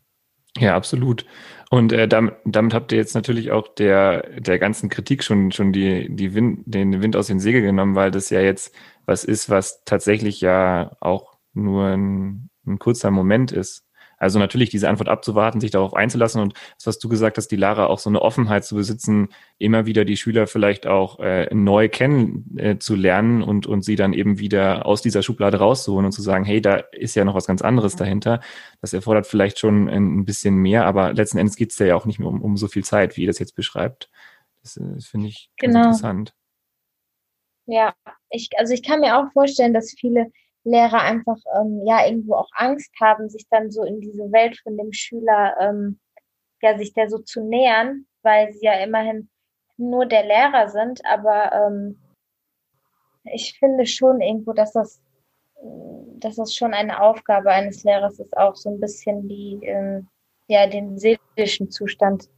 Ja, absolut. Und äh, damit, damit habt ihr jetzt natürlich auch der, der ganzen Kritik schon, schon die, die Wind, den Wind aus den Segeln genommen, weil das ja jetzt was ist, was tatsächlich ja auch nur ein, ein kurzer Moment ist. Also natürlich diese Antwort abzuwarten, sich darauf einzulassen und das, was du gesagt hast, die Lara auch so eine Offenheit zu besitzen, immer wieder die Schüler vielleicht auch äh, neu kennenzulernen äh, und, und sie dann eben wieder aus dieser Schublade rauszuholen und zu sagen, hey, da ist ja noch was ganz anderes dahinter. Das erfordert vielleicht schon ein bisschen mehr, aber letzten Endes geht es ja auch nicht mehr um, um so viel Zeit, wie ihr das jetzt beschreibt. Das, äh, das finde ich genau. interessant. Ja, ich, also ich kann mir auch vorstellen, dass viele Lehrer einfach ähm, ja irgendwo auch Angst haben, sich dann so in diese Welt von dem Schüler, ähm, ja, sich der so zu nähern, weil sie ja immerhin nur der Lehrer sind. Aber ähm, ich finde schon irgendwo, dass das, dass das schon eine Aufgabe eines Lehrers ist, auch so ein bisschen die, ähm, ja, den seelischen Zustand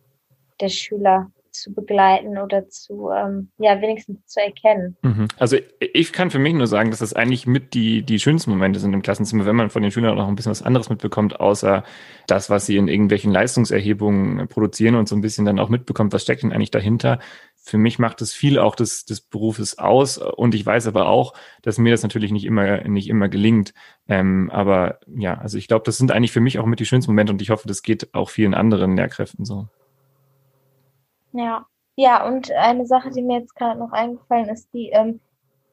der Schüler zu begleiten oder zu, ähm, ja, wenigstens zu erkennen. Mhm. Also ich kann für mich nur sagen, dass das eigentlich mit die, die schönsten Momente sind im Klassenzimmer, wenn man von den Schülern auch ein bisschen was anderes mitbekommt, außer das, was sie in irgendwelchen Leistungserhebungen produzieren und so ein bisschen dann auch mitbekommt, was steckt denn eigentlich dahinter. Für mich macht es viel auch des, des Berufes aus und ich weiß aber auch, dass mir das natürlich nicht immer, nicht immer gelingt. Ähm, aber ja, also ich glaube, das sind eigentlich für mich auch mit die schönsten Momente und ich hoffe, das geht auch vielen anderen Lehrkräften so. Ja, ja, und eine Sache, die mir jetzt gerade noch eingefallen ist, die ähm,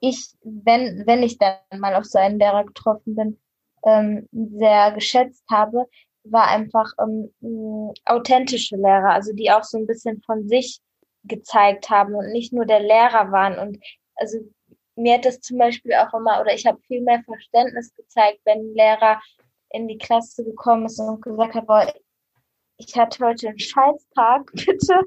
ich, wenn, wenn ich dann mal auf so einen Lehrer getroffen bin, ähm, sehr geschätzt habe, war einfach ähm, authentische Lehrer, also die auch so ein bisschen von sich gezeigt haben und nicht nur der Lehrer waren. Und also mir hat das zum Beispiel auch immer, oder ich habe viel mehr Verständnis gezeigt, wenn ein Lehrer in die Klasse gekommen ist und gesagt hat, boah, ich hatte heute einen Scheißtag, bitte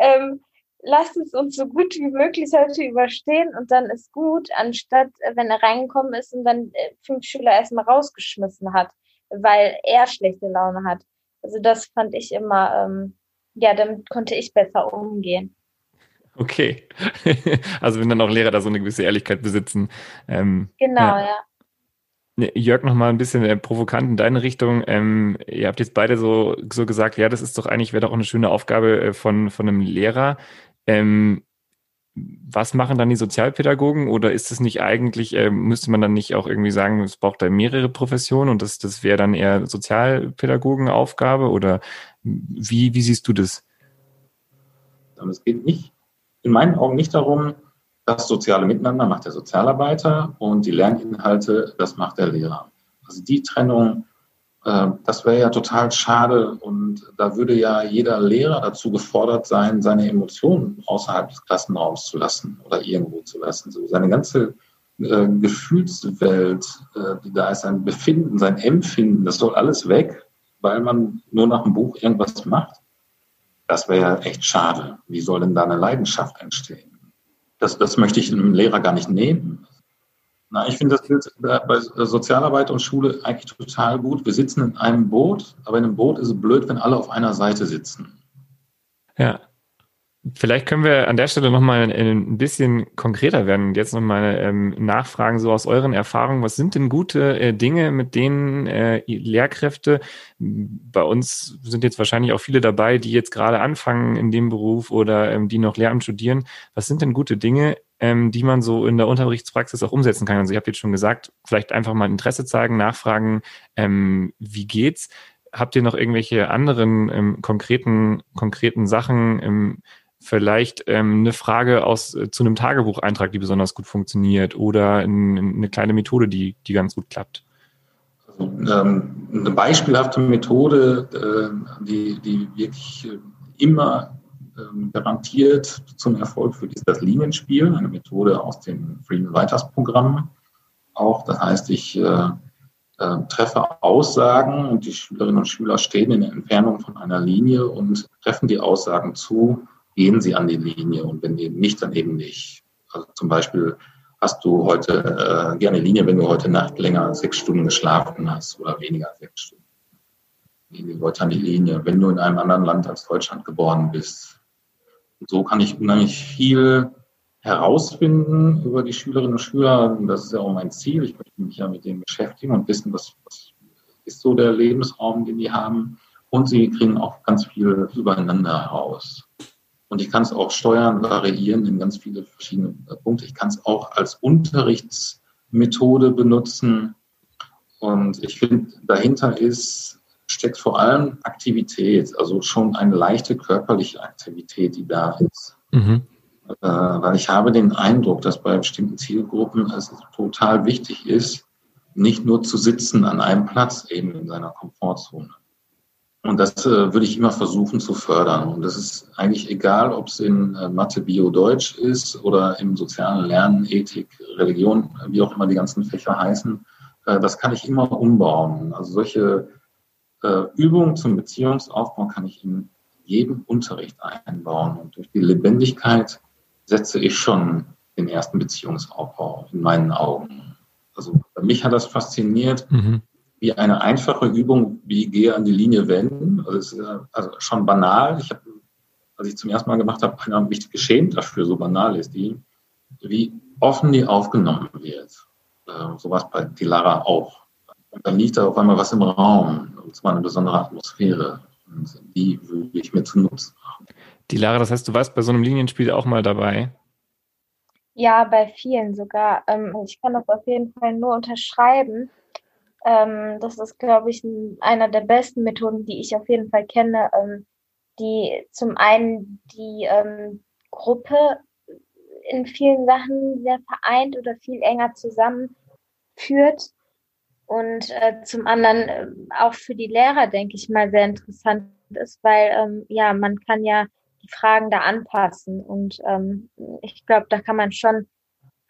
ähm, lasst es uns so gut wie möglich heute überstehen und dann ist gut, anstatt, äh, wenn er reingekommen ist und dann äh, fünf Schüler erstmal rausgeschmissen hat, weil er schlechte Laune hat. Also das fand ich immer, ähm, ja, damit konnte ich besser umgehen. Okay. also wenn dann auch Lehrer da so eine gewisse Ehrlichkeit besitzen. Ähm, genau, ja. ja. Jörg, noch mal ein bisschen äh, provokant in deine Richtung. Ähm, ihr habt jetzt beide so, so gesagt, ja, das ist doch eigentlich, wäre doch eine schöne Aufgabe äh, von, von einem Lehrer. Ähm, was machen dann die Sozialpädagogen oder ist es nicht eigentlich, äh, müsste man dann nicht auch irgendwie sagen, es braucht da mehrere Professionen und das, das wäre dann eher Sozialpädagogenaufgabe oder wie, wie siehst du das? Es geht nicht, in meinen Augen nicht darum, das soziale Miteinander macht der Sozialarbeiter und die Lerninhalte, das macht der Lehrer. Also die Trennung, äh, das wäre ja total schade und da würde ja jeder Lehrer dazu gefordert sein, seine Emotionen außerhalb des Klassenraums zu lassen oder irgendwo zu lassen. So seine ganze äh, Gefühlswelt, äh, die da ist, sein Befinden, sein Empfinden, das soll alles weg, weil man nur nach dem Buch irgendwas macht. Das wäre ja echt schade. Wie soll denn da eine Leidenschaft entstehen? Das, das möchte ich einem Lehrer gar nicht nehmen. Na, ich finde das Bild bei Sozialarbeit und Schule eigentlich total gut. Wir sitzen in einem Boot, aber in einem Boot ist es blöd, wenn alle auf einer Seite sitzen. Ja, Vielleicht können wir an der Stelle nochmal ein bisschen konkreter werden und jetzt nochmal ähm, nachfragen, so aus euren Erfahrungen, was sind denn gute äh, Dinge, mit denen äh, Lehrkräfte, bei uns sind jetzt wahrscheinlich auch viele dabei, die jetzt gerade anfangen in dem Beruf oder ähm, die noch Lehramt studieren, was sind denn gute Dinge, ähm, die man so in der Unterrichtspraxis auch umsetzen kann? Also ich habe jetzt schon gesagt, vielleicht einfach mal Interesse zeigen, nachfragen, ähm, wie geht's? Habt ihr noch irgendwelche anderen ähm, konkreten, konkreten Sachen, ähm, vielleicht ähm, eine Frage aus äh, zu einem Tagebucheintrag, die besonders gut funktioniert oder ein, eine kleine Methode, die, die ganz gut klappt? Also, ähm, eine beispielhafte Methode, äh, die, die wirklich äh, immer ähm, garantiert zum Erfolg führt, ist das Linienspiel, eine Methode aus dem Freeman Writers Programm. Auch, das heißt, ich äh, äh, treffe Aussagen und die Schülerinnen und Schüler stehen in der Entfernung von einer Linie und treffen die Aussagen zu, gehen sie an die Linie und wenn eben nicht, dann eben nicht. Also zum Beispiel hast du heute äh, gerne Linie, wenn du heute Nacht länger als sechs Stunden geschlafen hast oder weniger als sechs Stunden. Gehen die Leute an die Linie. Wenn du in einem anderen Land als Deutschland geboren bist. Und so kann ich unheimlich viel herausfinden über die Schülerinnen und Schüler. Das ist ja auch mein Ziel. Ich möchte mich ja mit denen beschäftigen und wissen, was, was ist so der Lebensraum, den die haben. Und sie kriegen auch ganz viel übereinander heraus. Und ich kann es auch steuern, variieren in ganz viele verschiedene Punkte. Ich kann es auch als Unterrichtsmethode benutzen. Und ich finde, dahinter ist, steckt vor allem Aktivität, also schon eine leichte körperliche Aktivität, die da ist. Mhm. Äh, weil ich habe den Eindruck, dass bei bestimmten Zielgruppen es total wichtig ist, nicht nur zu sitzen an einem Platz eben in seiner Komfortzone. Und das äh, würde ich immer versuchen zu fördern. Und das ist eigentlich egal, ob es in äh, Mathe, Bio, Deutsch ist oder im sozialen Lernen, Ethik, Religion, wie auch immer die ganzen Fächer heißen. Äh, das kann ich immer umbauen. Also solche äh, Übungen zum Beziehungsaufbau kann ich in jedem Unterricht einbauen. Und durch die Lebendigkeit setze ich schon den ersten Beziehungsaufbau in meinen Augen. Also mich hat das fasziniert, mhm wie eine einfache Übung wie gehe an die Linie wenden. Also, ist, also schon banal. Ich habe, als ich zum ersten Mal gemacht habe, habe mich geschämt dafür, so banal ist die, wie offen die aufgenommen wird. Äh, sowas bei Dilara auch. Und dann liegt da auf einmal was im Raum. Und zwar eine besondere Atmosphäre. Und die würde ich mir zunutze machen. Die Lara, das heißt, du warst bei so einem Linienspiel auch mal dabei? Ja, bei vielen sogar. Ähm, ich kann das auf jeden Fall nur unterschreiben. Ähm, das ist, glaube ich, ein, einer der besten Methoden, die ich auf jeden Fall kenne, ähm, die zum einen die ähm, Gruppe in vielen Sachen sehr vereint oder viel enger zusammenführt. Und äh, zum anderen äh, auch für die Lehrer, denke ich mal, sehr interessant ist, weil ähm, ja, man kann ja die Fragen da anpassen. Und ähm, ich glaube, da kann man schon,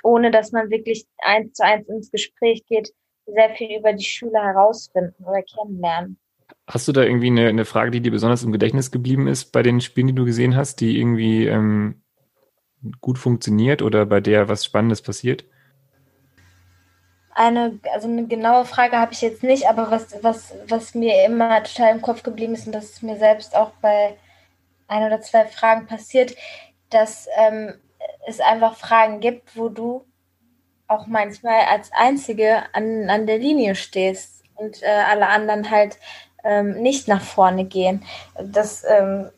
ohne dass man wirklich eins zu eins ins Gespräch geht, sehr viel über die Schüler herausfinden oder kennenlernen. Hast du da irgendwie eine, eine Frage, die dir besonders im Gedächtnis geblieben ist bei den Spielen, die du gesehen hast, die irgendwie ähm, gut funktioniert oder bei der was Spannendes passiert? Eine, also eine genaue Frage habe ich jetzt nicht, aber was, was, was mir immer total im Kopf geblieben ist und das ist mir selbst auch bei ein oder zwei Fragen passiert, dass ähm, es einfach Fragen gibt, wo du auch manchmal als Einzige an, an der Linie stehst und äh, alle anderen halt ähm, nicht nach vorne gehen. Das, ähm,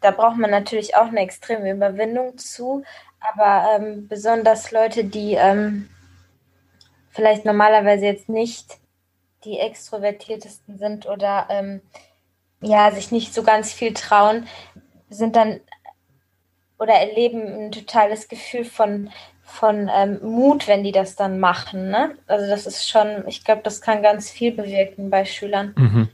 da braucht man natürlich auch eine extreme Überwindung zu, aber ähm, besonders Leute, die ähm, vielleicht normalerweise jetzt nicht die extrovertiertesten sind oder ähm, ja, sich nicht so ganz viel trauen, sind dann oder erleben ein totales Gefühl von von ähm, Mut, wenn die das dann machen. Ne? Also das ist schon, ich glaube, das kann ganz viel bewirken bei Schülern. Mhm.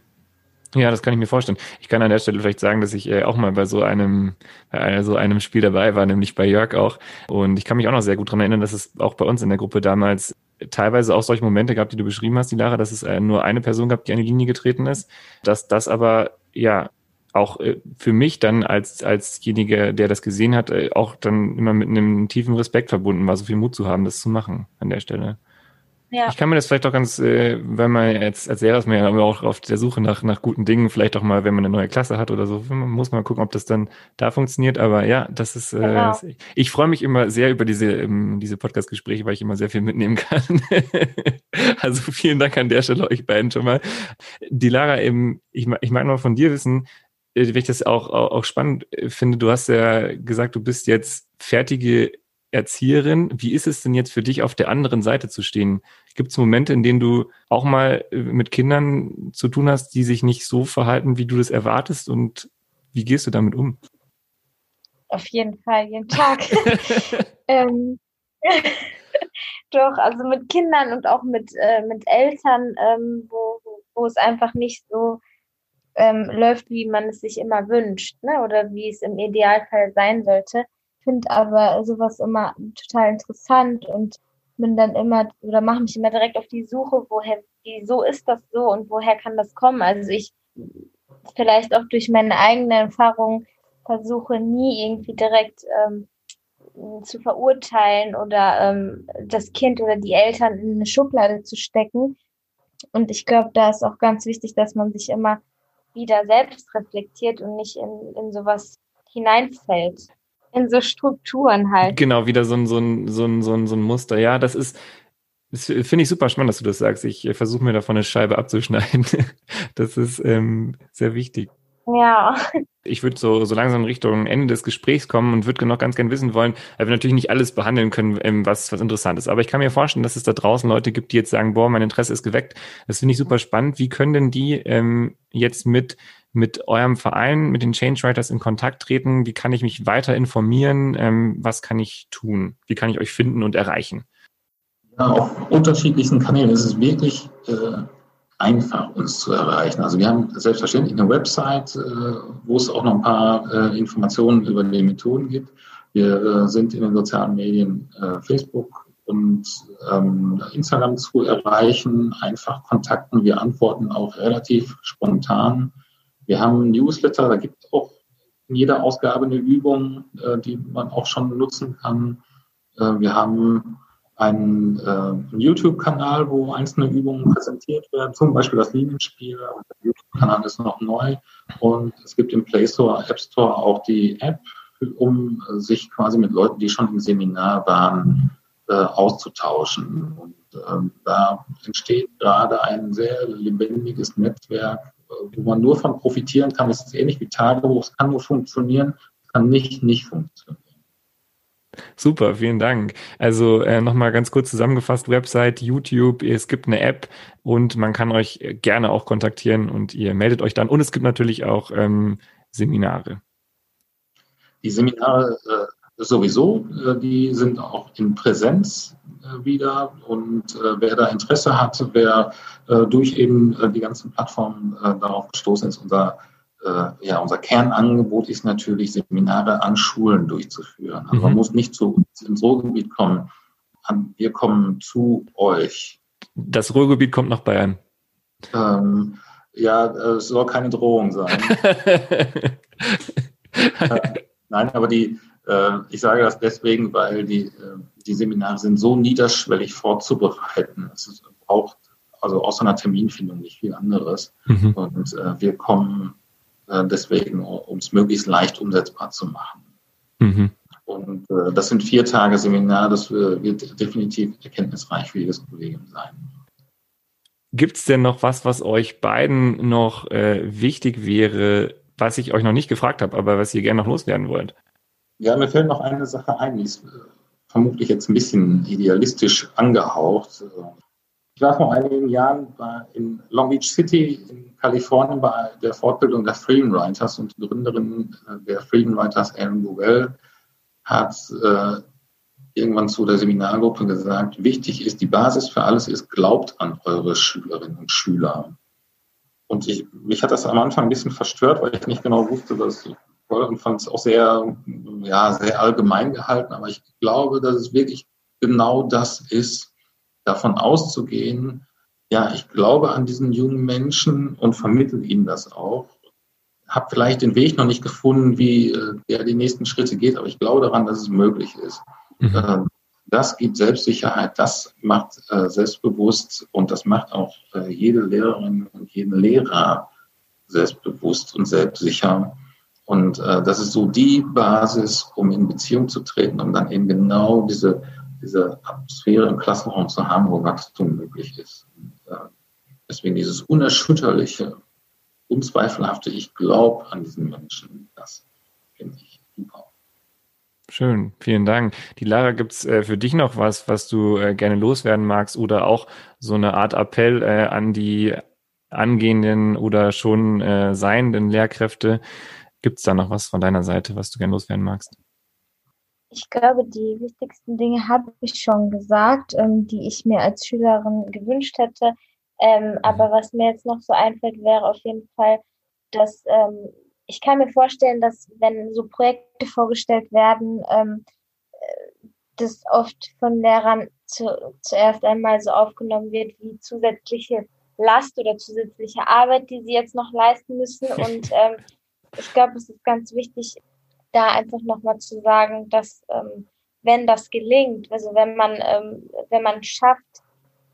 Ja, das kann ich mir vorstellen. Ich kann an der Stelle vielleicht sagen, dass ich äh, auch mal bei so einem, bei so einem Spiel dabei war, nämlich bei Jörg auch. Und ich kann mich auch noch sehr gut daran erinnern, dass es auch bei uns in der Gruppe damals teilweise auch solche Momente gab, die du beschrieben hast, die Lara, dass es äh, nur eine Person gab, die an die Linie getreten ist, dass das aber ja auch äh, für mich dann als alsjenige, der das gesehen hat, äh, auch dann immer mit einem tiefen Respekt verbunden war, so viel Mut zu haben, das zu machen an der Stelle. Ja. Ich kann mir das vielleicht auch ganz, äh, wenn man jetzt als Lehrer ist man ja auch auf der Suche nach, nach guten Dingen, vielleicht auch mal, wenn man eine neue Klasse hat oder so, man muss mal gucken, ob das dann da funktioniert. Aber ja, das ist, genau. äh, ich freue mich immer sehr über diese, ähm, diese Podcast-Gespräche, weil ich immer sehr viel mitnehmen kann. also vielen Dank an der Stelle euch beiden schon mal. Die Lara, eben, ich, ich mag noch von dir wissen, äh, wenn ich das auch, auch, auch spannend äh, finde, du hast ja gesagt, du bist jetzt fertige Erzieherin. Wie ist es denn jetzt für dich, auf der anderen Seite zu stehen? Gibt es Momente, in denen du auch mal äh, mit Kindern zu tun hast, die sich nicht so verhalten, wie du das erwartest? Und wie gehst du damit um? Auf jeden Fall, jeden Tag. ähm, doch, also mit Kindern und auch mit, äh, mit Eltern, ähm, wo, wo es einfach nicht so ähm, läuft, wie man es sich immer wünscht, ne? oder wie es im Idealfall sein sollte. Ich finde aber sowas immer total interessant und bin dann immer oder mache mich immer direkt auf die Suche, woher, wieso ist das so und woher kann das kommen? Also ich vielleicht auch durch meine eigene Erfahrung versuche nie irgendwie direkt ähm, zu verurteilen oder ähm, das Kind oder die Eltern in eine Schublade zu stecken. Und ich glaube, da ist auch ganz wichtig, dass man sich immer wieder selbst reflektiert und nicht in, in sowas hineinfällt. In so Strukturen halt. Genau, wieder so ein, so ein, so ein, so ein, so ein Muster. Ja, das ist, das finde ich super spannend, dass du das sagst. Ich versuche mir davon eine Scheibe abzuschneiden. Das ist ähm, sehr wichtig. Ja. Ich würde so, so langsam Richtung Ende des Gesprächs kommen und würde noch ganz gerne wissen wollen, weil wir natürlich nicht alles behandeln können, ähm, was, was interessant ist. Aber ich kann mir vorstellen, dass es da draußen Leute gibt, die jetzt sagen, boah, mein Interesse ist geweckt. Das finde ich super spannend. Wie können denn die ähm, jetzt mit, mit eurem Verein, mit den Change Writers in Kontakt treten? Wie kann ich mich weiter informieren? Ähm, was kann ich tun? Wie kann ich euch finden und erreichen? Ja, auf unterschiedlichsten Kanälen. Es ist wirklich äh, einfach, uns zu erreichen. Also wir haben selbstverständlich eine Website, äh, wo es auch noch ein paar äh, Informationen über die Methoden gibt. Wir äh, sind in den sozialen Medien Facebook und ähm, Instagram zu erreichen, einfach kontakten. Wir antworten auch relativ spontan. Wir haben Newsletter, da gibt es auch in jeder Ausgabe eine Übung, die man auch schon nutzen kann. wir haben einen äh, YouTube-Kanal, wo einzelne Übungen präsentiert werden, zum Beispiel das Linienspiel. Der YouTube-Kanal ist noch neu und es gibt im Play Store, App Store auch die App, um sich quasi mit Leuten, die schon im Seminar waren, äh, auszutauschen. Und ähm, da entsteht gerade ein sehr lebendiges Netzwerk, wo man nur von profitieren kann. Es ist ähnlich wie Tagebuch, es kann nur funktionieren, es kann nicht nicht funktionieren. Super, vielen Dank. Also äh, nochmal ganz kurz zusammengefasst, Website, YouTube, es gibt eine App und man kann euch gerne auch kontaktieren und ihr meldet euch dann. Und es gibt natürlich auch ähm, Seminare. Die Seminare äh, sowieso, äh, die sind auch in Präsenz äh, wieder und äh, wer da Interesse hat, wer äh, durch eben die ganzen Plattformen darauf gestoßen ist, unser äh, ja, unser Kernangebot ist natürlich, Seminare an Schulen durchzuführen. Also man mhm. muss nicht zu uns ins Ruhrgebiet kommen. Wir kommen zu euch. Das Ruhrgebiet kommt nach Bayern. Ähm, ja, es soll keine Drohung sein. äh, nein, aber die, äh, ich sage das deswegen, weil die, äh, die Seminare sind so niederschwellig vorzubereiten. Es braucht also außer einer Terminfindung nicht viel anderes. Mhm. Und äh, wir kommen äh, deswegen, um es möglichst leicht umsetzbar zu machen. Mhm. Und äh, das sind vier Tage Seminar, das wird definitiv erkenntnisreich für jedes Kollegium sein. Gibt es denn noch was, was euch beiden noch äh, wichtig wäre, was ich euch noch nicht gefragt habe, aber was ihr gerne noch loswerden wollt? Ja, mir fällt noch eine Sache ein, die ist äh, vermutlich jetzt ein bisschen idealistisch angehaucht. Ich war vor einigen Jahren in Long Beach City in Kalifornien bei der Fortbildung der Freedom Writers und die Gründerin äh, der Freedom Writers, Aaron Bowell, hat äh, irgendwann zu der Seminargruppe gesagt, wichtig ist, die Basis für alles ist, glaubt an eure Schülerinnen und Schüler. Und ich, mich hat das am Anfang ein bisschen verstört, weil ich nicht genau wusste, was ich wollte und fand es auch sehr, ja, sehr allgemein gehalten. Aber ich glaube, dass es wirklich genau das ist, davon auszugehen, ja, ich glaube an diesen jungen Menschen und vermittle ihnen das auch. Habe vielleicht den Weg noch nicht gefunden, wie äh, der die nächsten Schritte geht, aber ich glaube daran, dass es möglich ist. Mhm. Äh, das gibt Selbstsicherheit, das macht äh, selbstbewusst und das macht auch äh, jede Lehrerin und jeden Lehrer selbstbewusst und selbstsicher. Und äh, das ist so die Basis, um in Beziehung zu treten, um dann eben genau diese diese Atmosphäre im Klassenraum zu haben, wo Wachstum möglich ist. Deswegen dieses unerschütterliche, unzweifelhafte, ich glaube an diesen Menschen, das finde ich super. Schön, vielen Dank. Die Lara, gibt's äh, für dich noch was, was du äh, gerne loswerden magst oder auch so eine Art Appell äh, an die angehenden oder schon äh, seienden Lehrkräfte? Gibt es da noch was von deiner Seite, was du gerne loswerden magst? Ich glaube, die wichtigsten Dinge habe ich schon gesagt, ähm, die ich mir als Schülerin gewünscht hätte. Ähm, mhm. aber was mir jetzt noch so einfällt, wäre auf jeden Fall, dass ähm, ich kann mir vorstellen, dass wenn so Projekte vorgestellt werden, ähm, äh, das oft von Lehrern zu, zuerst einmal so aufgenommen wird wie zusätzliche Last oder zusätzliche Arbeit, die sie jetzt noch leisten müssen. Und ähm, ich glaube, es ist ganz wichtig, da einfach nochmal zu sagen, dass ähm, wenn das gelingt, also wenn man, ähm, wenn man schafft,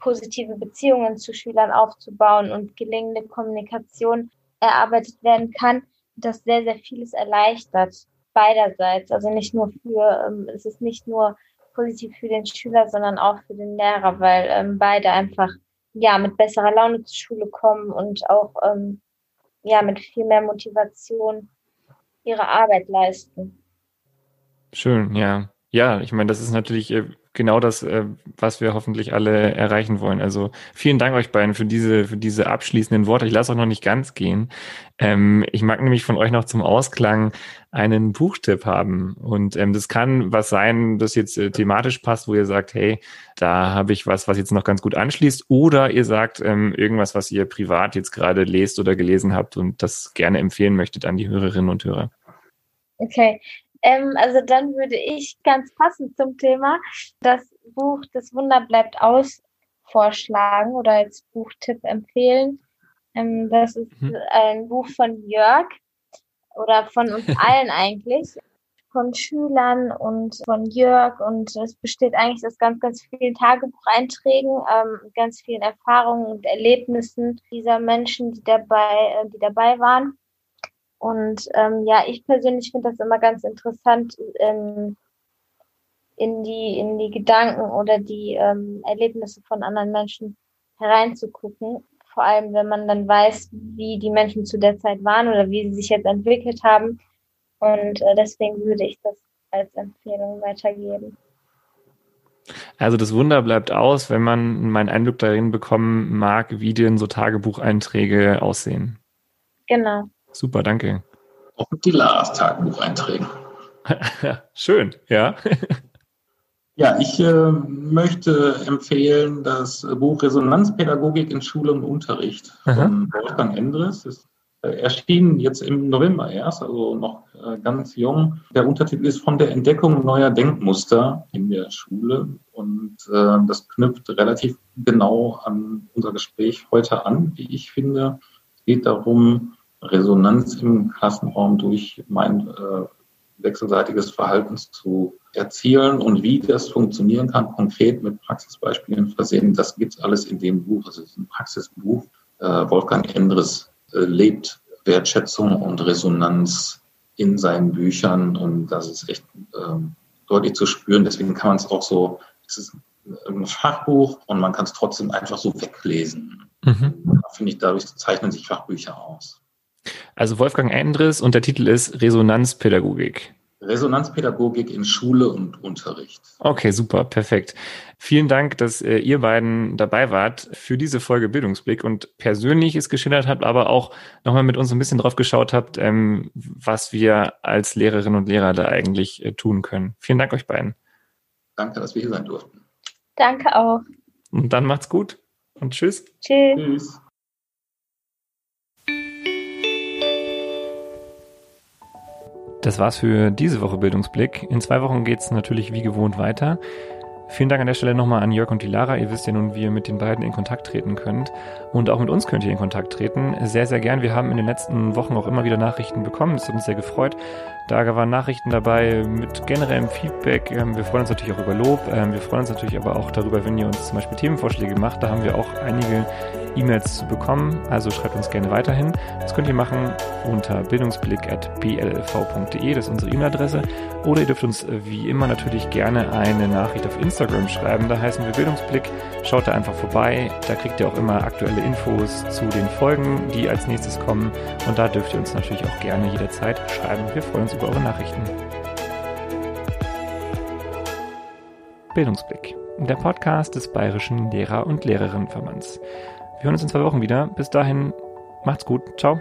positive Beziehungen zu Schülern aufzubauen und gelingende Kommunikation erarbeitet werden kann, das sehr, sehr vieles erleichtert beiderseits. Also nicht nur für, ähm, es ist nicht nur positiv für den Schüler, sondern auch für den Lehrer, weil ähm, beide einfach ja mit besserer Laune zur Schule kommen und auch ähm, ja mit viel mehr Motivation ihre Arbeit leisten. Schön, ja. Ja, ich meine, das ist natürlich äh, genau das, äh, was wir hoffentlich alle erreichen wollen. Also vielen Dank euch beiden für diese, für diese abschließenden Worte. Ich lasse auch noch nicht ganz gehen. Ähm, ich mag nämlich von euch noch zum Ausklang einen Buchtipp haben. Und ähm, das kann was sein, das jetzt äh, thematisch passt, wo ihr sagt, hey, da habe ich was, was jetzt noch ganz gut anschließt. Oder ihr sagt ähm, irgendwas, was ihr privat jetzt gerade lest oder gelesen habt und das gerne empfehlen möchtet an die Hörerinnen und Hörer. Okay, ähm, also dann würde ich ganz passend zum Thema das Buch Das Wunder bleibt aus vorschlagen oder als Buchtipp empfehlen. Ähm, das ist mhm. ein Buch von Jörg oder von uns allen eigentlich, von Schülern und von Jörg und es besteht eigentlich aus ganz, ganz vielen Tagebucheinträgen, ähm, ganz vielen Erfahrungen und Erlebnissen dieser Menschen, die dabei, äh, die dabei waren. Und ähm, ja, ich persönlich finde das immer ganz interessant, ähm, in die, in die Gedanken oder die ähm, Erlebnisse von anderen Menschen hereinzugucken. Vor allem, wenn man dann weiß, wie die Menschen zu der Zeit waren oder wie sie sich jetzt entwickelt haben. Und äh, deswegen würde ich das als Empfehlung weitergeben. Also das Wunder bleibt aus, wenn man meinen Eindruck darin bekommen mag, wie denn so Tagebucheinträge aussehen. Genau. Super, danke. Auch mit die Laras Tagebucheinträgen. Schön, ja. ja, ich äh, möchte empfehlen das Buch Resonanzpädagogik in Schule und Unterricht von Wolfgang Endres. Ist äh, erschienen jetzt im November erst, also noch äh, ganz jung. Der Untertitel ist von der Entdeckung neuer Denkmuster in der Schule und äh, das knüpft relativ genau an unser Gespräch heute an, wie ich finde. Es geht darum, Resonanz im Klassenraum durch mein äh, wechselseitiges Verhalten zu erzielen und wie das funktionieren kann, konkret mit Praxisbeispielen versehen. Das gibt's alles in dem Buch. Es ist ein Praxisbuch. Äh, Wolfgang Endres äh, lebt Wertschätzung und Resonanz in seinen Büchern und das ist echt ähm, deutlich zu spüren. Deswegen kann man es auch so, es ist ein Fachbuch und man kann es trotzdem einfach so weglesen. Mhm. Finde ich, dadurch zeichnen sich Fachbücher aus. Also Wolfgang Endres und der Titel ist Resonanzpädagogik. Resonanzpädagogik in Schule und Unterricht. Okay, super, perfekt. Vielen Dank, dass äh, ihr beiden dabei wart für diese Folge Bildungsblick und persönlich es geschildert habt, aber auch nochmal mit uns ein bisschen drauf geschaut habt, ähm, was wir als Lehrerinnen und Lehrer da eigentlich äh, tun können. Vielen Dank euch beiden. Danke, dass wir hier sein durften. Danke auch. Und dann macht's gut und tschüss. Tschüss. tschüss. Das war's für diese Woche Bildungsblick. In zwei Wochen geht's natürlich wie gewohnt weiter. Vielen Dank an der Stelle nochmal an Jörg und die Lara. Ihr wisst ja nun, wie ihr mit den beiden in Kontakt treten könnt. Und auch mit uns könnt ihr in Kontakt treten. Sehr, sehr gern. Wir haben in den letzten Wochen auch immer wieder Nachrichten bekommen. Das hat uns sehr gefreut. Da waren Nachrichten dabei mit generellem Feedback. Ähm, wir freuen uns natürlich auch über Lob. Ähm, wir freuen uns natürlich aber auch darüber, wenn ihr uns zum Beispiel Themenvorschläge macht. Da haben wir auch einige E-Mails zu bekommen. Also schreibt uns gerne weiterhin. Das könnt ihr machen unter bildungsblick.blv.de. Das ist unsere E-Mail-Adresse. Oder ihr dürft uns äh, wie immer natürlich gerne eine Nachricht auf Instagram schreiben. Da heißen wir Bildungsblick. Schaut da einfach vorbei. Da kriegt ihr auch immer aktuelle Infos zu den Folgen, die als nächstes kommen. Und da dürft ihr uns natürlich auch gerne jederzeit schreiben. Wir freuen uns über eure Nachrichten. Bildungsblick, der Podcast des Bayerischen Lehrer- und Lehrerinnenverbands. Wir hören uns in zwei Wochen wieder. Bis dahin, macht's gut. Ciao.